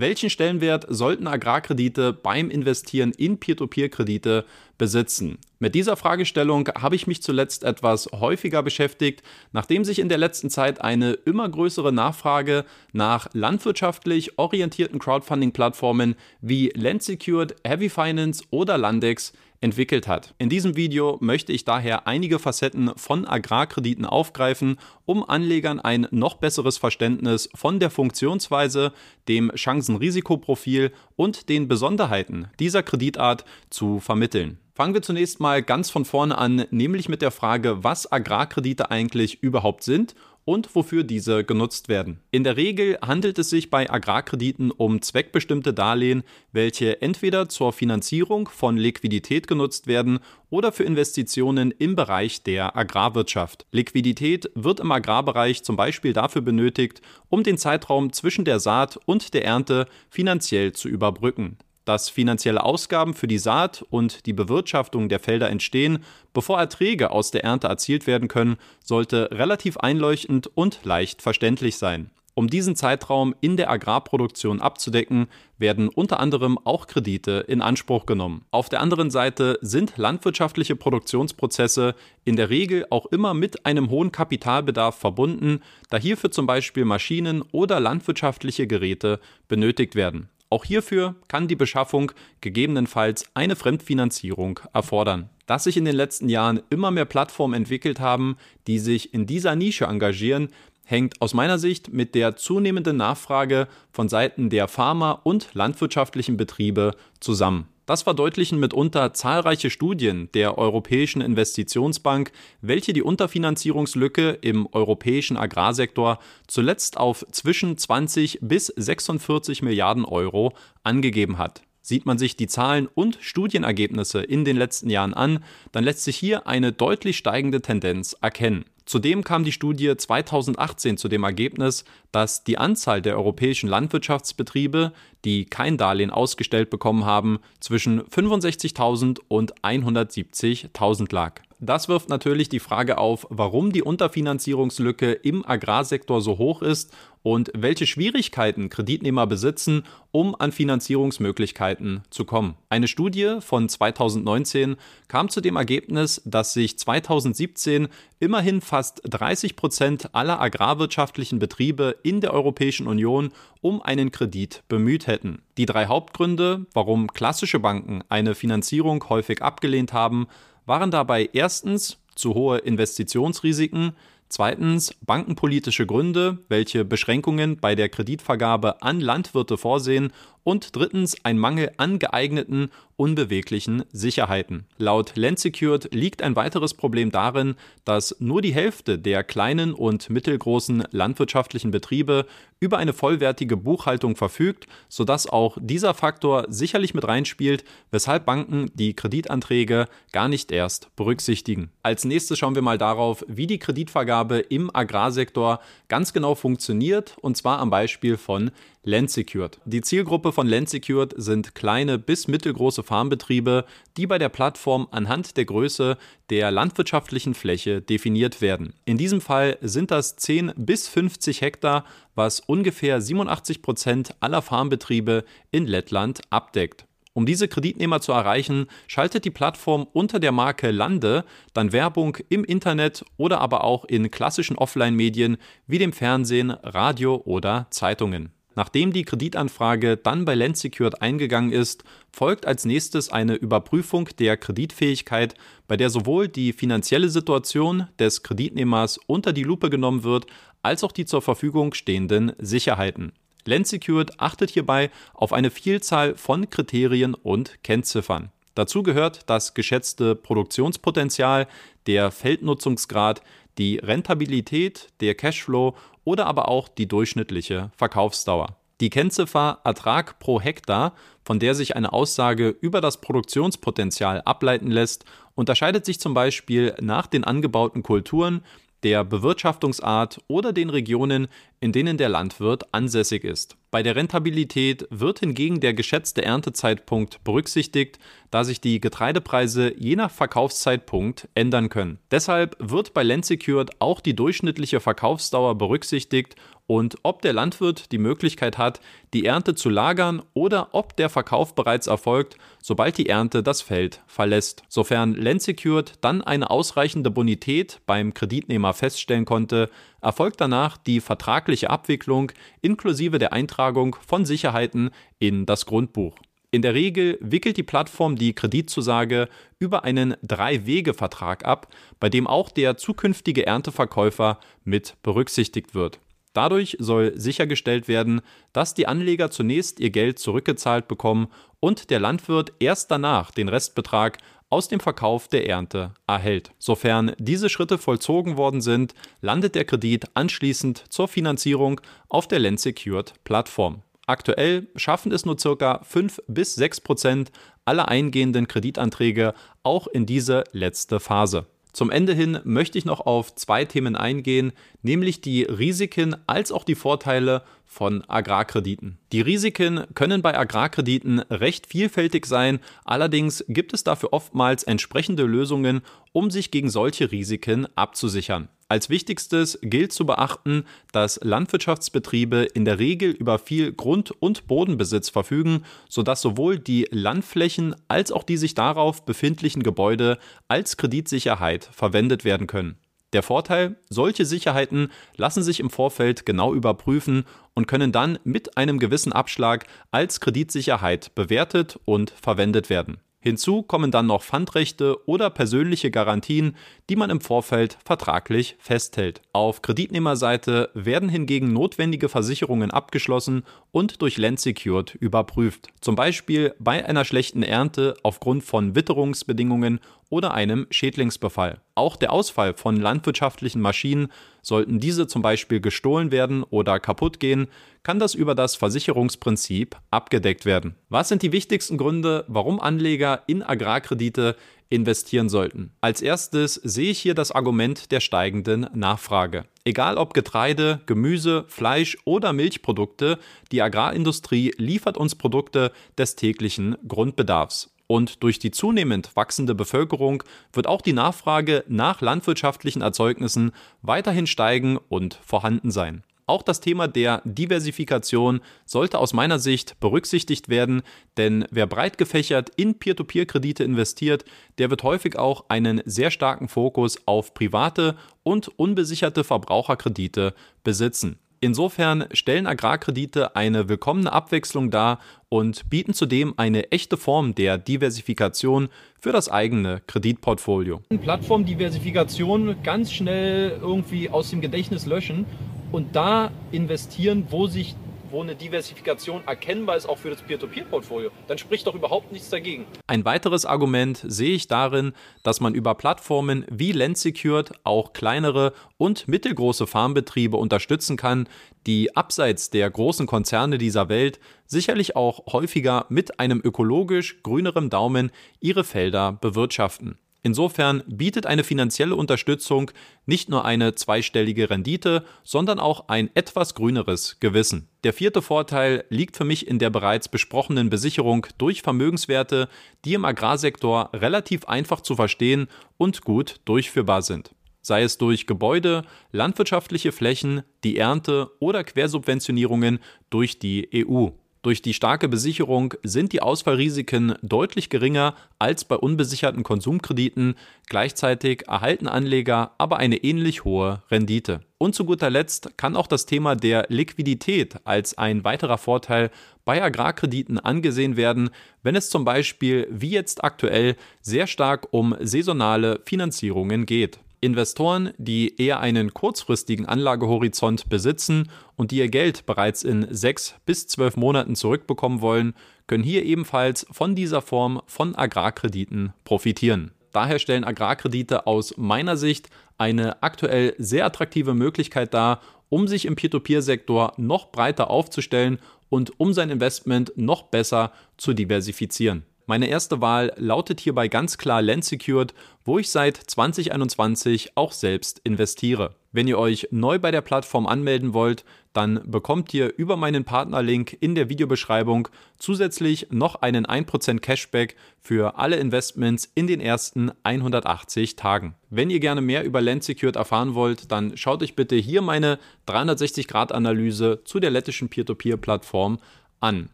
Welchen Stellenwert sollten Agrarkredite beim Investieren in Peer-to-Peer-Kredite besitzen? Mit dieser Fragestellung habe ich mich zuletzt etwas häufiger beschäftigt, nachdem sich in der letzten Zeit eine immer größere Nachfrage nach landwirtschaftlich orientierten Crowdfunding-Plattformen wie Landsecured, Heavy Finance oder Landex entwickelt hat. In diesem Video möchte ich daher einige Facetten von Agrarkrediten aufgreifen, um Anlegern ein noch besseres Verständnis von der Funktionsweise, dem Chancen-Risikoprofil und den Besonderheiten dieser Kreditart zu vermitteln. Fangen wir zunächst mal ganz von vorne an, nämlich mit der Frage, was Agrarkredite eigentlich überhaupt sind und wofür diese genutzt werden. In der Regel handelt es sich bei Agrarkrediten um zweckbestimmte Darlehen, welche entweder zur Finanzierung von Liquidität genutzt werden oder für Investitionen im Bereich der Agrarwirtschaft. Liquidität wird im Agrarbereich zum Beispiel dafür benötigt, um den Zeitraum zwischen der Saat und der Ernte finanziell zu überbrücken dass finanzielle Ausgaben für die Saat und die Bewirtschaftung der Felder entstehen, bevor Erträge aus der Ernte erzielt werden können, sollte relativ einleuchtend und leicht verständlich sein. Um diesen Zeitraum in der Agrarproduktion abzudecken, werden unter anderem auch Kredite in Anspruch genommen. Auf der anderen Seite sind landwirtschaftliche Produktionsprozesse in der Regel auch immer mit einem hohen Kapitalbedarf verbunden, da hierfür zum Beispiel Maschinen oder landwirtschaftliche Geräte benötigt werden. Auch hierfür kann die Beschaffung gegebenenfalls eine Fremdfinanzierung erfordern. Dass sich in den letzten Jahren immer mehr Plattformen entwickelt haben, die sich in dieser Nische engagieren, hängt aus meiner Sicht mit der zunehmenden Nachfrage von Seiten der Pharma- und landwirtschaftlichen Betriebe zusammen. Das verdeutlichen mitunter zahlreiche Studien der Europäischen Investitionsbank, welche die Unterfinanzierungslücke im europäischen Agrarsektor zuletzt auf zwischen 20 bis 46 Milliarden Euro angegeben hat. Sieht man sich die Zahlen und Studienergebnisse in den letzten Jahren an, dann lässt sich hier eine deutlich steigende Tendenz erkennen. Zudem kam die Studie 2018 zu dem Ergebnis, dass die Anzahl der europäischen Landwirtschaftsbetriebe, die kein Darlehen ausgestellt bekommen haben, zwischen 65.000 und 170.000 lag. Das wirft natürlich die Frage auf, warum die Unterfinanzierungslücke im Agrarsektor so hoch ist und welche Schwierigkeiten Kreditnehmer besitzen, um an Finanzierungsmöglichkeiten zu kommen. Eine Studie von 2019 kam zu dem Ergebnis, dass sich 2017 immerhin fast 30 Prozent aller agrarwirtschaftlichen Betriebe in der Europäischen Union um einen Kredit bemüht hätten. Die drei Hauptgründe, warum klassische Banken eine Finanzierung häufig abgelehnt haben, waren dabei erstens zu hohe Investitionsrisiken, Zweitens bankenpolitische Gründe, welche Beschränkungen bei der Kreditvergabe an Landwirte vorsehen. Und drittens ein Mangel an geeigneten, unbeweglichen Sicherheiten. Laut Landsecured liegt ein weiteres Problem darin, dass nur die Hälfte der kleinen und mittelgroßen landwirtschaftlichen Betriebe über eine vollwertige Buchhaltung verfügt, sodass auch dieser Faktor sicherlich mit reinspielt, weshalb Banken die Kreditanträge gar nicht erst berücksichtigen. Als nächstes schauen wir mal darauf, wie die Kreditvergabe im Agrarsektor ganz genau funktioniert, und zwar am Beispiel von Landsecured. Die Zielgruppe von Landsecured sind kleine bis mittelgroße Farmbetriebe, die bei der Plattform anhand der Größe der landwirtschaftlichen Fläche definiert werden. In diesem Fall sind das 10 bis 50 Hektar, was ungefähr 87 Prozent aller Farmbetriebe in Lettland abdeckt. Um diese Kreditnehmer zu erreichen, schaltet die Plattform unter der Marke Lande dann Werbung im Internet oder aber auch in klassischen Offline-Medien wie dem Fernsehen, Radio oder Zeitungen. Nachdem die Kreditanfrage dann bei Landsecured eingegangen ist, folgt als nächstes eine Überprüfung der Kreditfähigkeit, bei der sowohl die finanzielle Situation des Kreditnehmers unter die Lupe genommen wird, als auch die zur Verfügung stehenden Sicherheiten. Landsecured achtet hierbei auf eine Vielzahl von Kriterien und Kennziffern. Dazu gehört das geschätzte Produktionspotenzial, der Feldnutzungsgrad, die Rentabilität, der Cashflow oder aber auch die durchschnittliche Verkaufsdauer. Die Kennziffer Ertrag pro Hektar, von der sich eine Aussage über das Produktionspotenzial ableiten lässt, unterscheidet sich zum Beispiel nach den angebauten Kulturen, der Bewirtschaftungsart oder den Regionen, in denen der Landwirt ansässig ist. Bei der Rentabilität wird hingegen der geschätzte Erntezeitpunkt berücksichtigt, da sich die Getreidepreise je nach Verkaufszeitpunkt ändern können. Deshalb wird bei Land Secured auch die durchschnittliche Verkaufsdauer berücksichtigt und ob der Landwirt die Möglichkeit hat, die Ernte zu lagern oder ob der Verkauf bereits erfolgt, sobald die Ernte das Feld verlässt. Sofern Landsecured dann eine ausreichende Bonität beim Kreditnehmer feststellen konnte, erfolgt danach die vertragliche Abwicklung inklusive der Eintragung von Sicherheiten in das Grundbuch. In der Regel wickelt die Plattform die Kreditzusage über einen Drei-Wege-Vertrag ab, bei dem auch der zukünftige Ernteverkäufer mit berücksichtigt wird. Dadurch soll sichergestellt werden, dass die Anleger zunächst ihr Geld zurückgezahlt bekommen und der Landwirt erst danach den Restbetrag aus dem Verkauf der Ernte erhält. Sofern diese Schritte vollzogen worden sind, landet der Kredit anschließend zur Finanzierung auf der Land Secured Plattform. Aktuell schaffen es nur ca. 5 bis 6 Prozent aller eingehenden Kreditanträge auch in diese letzte Phase. Zum Ende hin möchte ich noch auf zwei Themen eingehen, nämlich die Risiken als auch die Vorteile von Agrarkrediten. Die Risiken können bei Agrarkrediten recht vielfältig sein, allerdings gibt es dafür oftmals entsprechende Lösungen, um sich gegen solche Risiken abzusichern. Als wichtigstes gilt zu beachten, dass Landwirtschaftsbetriebe in der Regel über viel Grund- und Bodenbesitz verfügen, sodass sowohl die Landflächen als auch die sich darauf befindlichen Gebäude als Kreditsicherheit verwendet werden können. Der Vorteil, solche Sicherheiten lassen sich im Vorfeld genau überprüfen und können dann mit einem gewissen Abschlag als Kreditsicherheit bewertet und verwendet werden. Hinzu kommen dann noch Pfandrechte oder persönliche Garantien, die man im Vorfeld vertraglich festhält. Auf Kreditnehmerseite werden hingegen notwendige Versicherungen abgeschlossen und durch Land Secured überprüft. Zum Beispiel bei einer schlechten Ernte aufgrund von Witterungsbedingungen oder einem Schädlingsbefall. Auch der Ausfall von landwirtschaftlichen Maschinen, sollten diese zum Beispiel gestohlen werden oder kaputt gehen, kann das über das Versicherungsprinzip abgedeckt werden. Was sind die wichtigsten Gründe, warum Anleger in Agrarkredite investieren sollten? Als erstes sehe ich hier das Argument der steigenden Nachfrage. Egal ob Getreide, Gemüse, Fleisch oder Milchprodukte, die Agrarindustrie liefert uns Produkte des täglichen Grundbedarfs. Und durch die zunehmend wachsende Bevölkerung wird auch die Nachfrage nach landwirtschaftlichen Erzeugnissen weiterhin steigen und vorhanden sein. Auch das Thema der Diversifikation sollte aus meiner Sicht berücksichtigt werden, denn wer breit gefächert in Peer-to-Peer-Kredite investiert, der wird häufig auch einen sehr starken Fokus auf private und unbesicherte Verbraucherkredite besitzen. Insofern stellen Agrarkredite eine willkommene Abwechslung dar und bieten zudem eine echte Form der Diversifikation für das eigene Kreditportfolio. Plattformdiversifikation ganz schnell irgendwie aus dem Gedächtnis löschen und da investieren, wo sich wo eine Diversifikation erkennbar ist, auch für das Peer-to-Peer-Portfolio, dann spricht doch überhaupt nichts dagegen. Ein weiteres Argument sehe ich darin, dass man über Plattformen wie Landsecured auch kleinere und mittelgroße Farmbetriebe unterstützen kann, die abseits der großen Konzerne dieser Welt sicherlich auch häufiger mit einem ökologisch grünerem Daumen ihre Felder bewirtschaften. Insofern bietet eine finanzielle Unterstützung nicht nur eine zweistellige Rendite, sondern auch ein etwas grüneres Gewissen. Der vierte Vorteil liegt für mich in der bereits besprochenen Besicherung durch Vermögenswerte, die im Agrarsektor relativ einfach zu verstehen und gut durchführbar sind. Sei es durch Gebäude, landwirtschaftliche Flächen, die Ernte oder Quersubventionierungen durch die EU. Durch die starke Besicherung sind die Ausfallrisiken deutlich geringer als bei unbesicherten Konsumkrediten, gleichzeitig erhalten Anleger aber eine ähnlich hohe Rendite. Und zu guter Letzt kann auch das Thema der Liquidität als ein weiterer Vorteil bei Agrarkrediten angesehen werden, wenn es zum Beispiel wie jetzt aktuell sehr stark um saisonale Finanzierungen geht. Investoren, die eher einen kurzfristigen Anlagehorizont besitzen und die ihr Geld bereits in sechs bis zwölf Monaten zurückbekommen wollen, können hier ebenfalls von dieser Form von Agrarkrediten profitieren. Daher stellen Agrarkredite aus meiner Sicht eine aktuell sehr attraktive Möglichkeit dar, um sich im Peer-to-Peer-Sektor noch breiter aufzustellen und um sein Investment noch besser zu diversifizieren. Meine erste Wahl lautet hierbei ganz klar Land Secured, wo ich seit 2021 auch selbst investiere. Wenn ihr euch neu bei der Plattform anmelden wollt, dann bekommt ihr über meinen Partnerlink in der Videobeschreibung zusätzlich noch einen 1% Cashback für alle Investments in den ersten 180 Tagen. Wenn ihr gerne mehr über Land Secured erfahren wollt, dann schaut euch bitte hier meine 360-Grad-Analyse zu der lettischen Peer-to-Peer-Plattform an.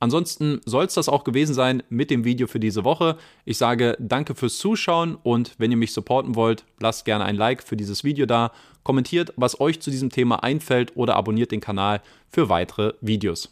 Ansonsten soll es das auch gewesen sein mit dem Video für diese Woche. Ich sage danke fürs Zuschauen und wenn ihr mich supporten wollt, lasst gerne ein Like für dieses Video da, kommentiert, was euch zu diesem Thema einfällt oder abonniert den Kanal für weitere Videos.